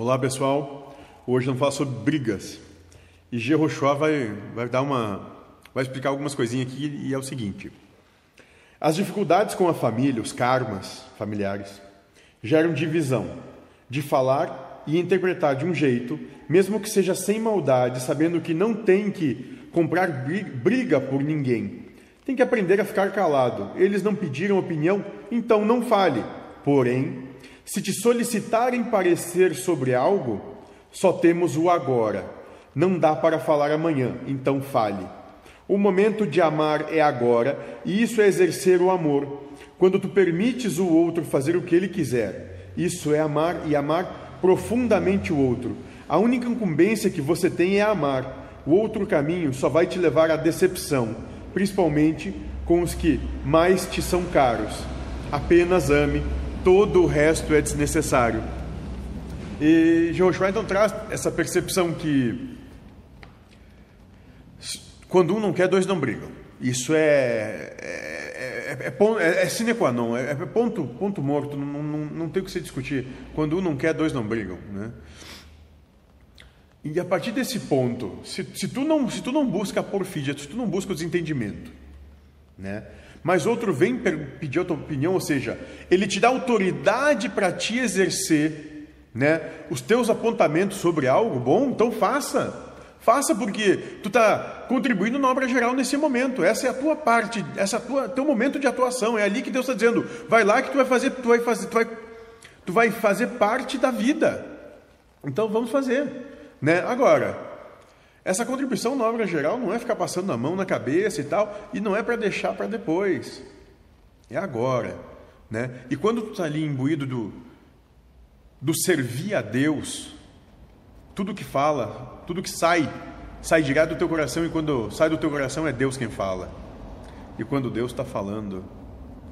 Olá pessoal, hoje vamos falar sobre brigas e Jehoshua vai, vai dar uma, vai explicar algumas coisinhas aqui e é o seguinte: as dificuldades com a família, os karmas familiares, geram divisão de falar e interpretar de um jeito, mesmo que seja sem maldade, sabendo que não tem que comprar briga por ninguém. Tem que aprender a ficar calado. Eles não pediram opinião, então não fale. Porém, se te solicitarem parecer sobre algo, só temos o agora. Não dá para falar amanhã, então fale. O momento de amar é agora, e isso é exercer o amor. Quando tu permites o outro fazer o que ele quiser, isso é amar e amar profundamente o outro. A única incumbência que você tem é amar. O outro caminho só vai te levar à decepção, principalmente com os que mais te são caros. Apenas ame todo o resto é desnecessário. E Joshua então traz essa percepção que quando um não quer, dois não brigam. Isso é, é, é, é, é sine qua non, é, ponto, ponto morto, não, não, não tem o que se discutir. Quando um não quer, dois não brigam. Né? E a partir desse ponto, se, se, tu não, se tu não busca a porfídia, se tu não busca o desentendimento, né? mas outro vem pedir a tua opinião, ou seja, ele te dá autoridade para te exercer né, os teus apontamentos sobre algo bom, então faça. Faça porque tu está contribuindo na obra geral nesse momento. Essa é a tua parte, essa é tua teu momento de atuação. É ali que Deus está dizendo: vai lá que tu vai fazer, tu vai fazer, tu vai, tu vai fazer parte da vida. Então vamos fazer, né? Agora, essa contribuição na obra geral não é ficar passando a mão na cabeça e tal, e não é para deixar para depois. É agora. Né? E quando tu está ali imbuído do, do servir a Deus, tudo que fala, tudo que sai, sai direto do teu coração, e quando sai do teu coração é Deus quem fala. E quando Deus está falando,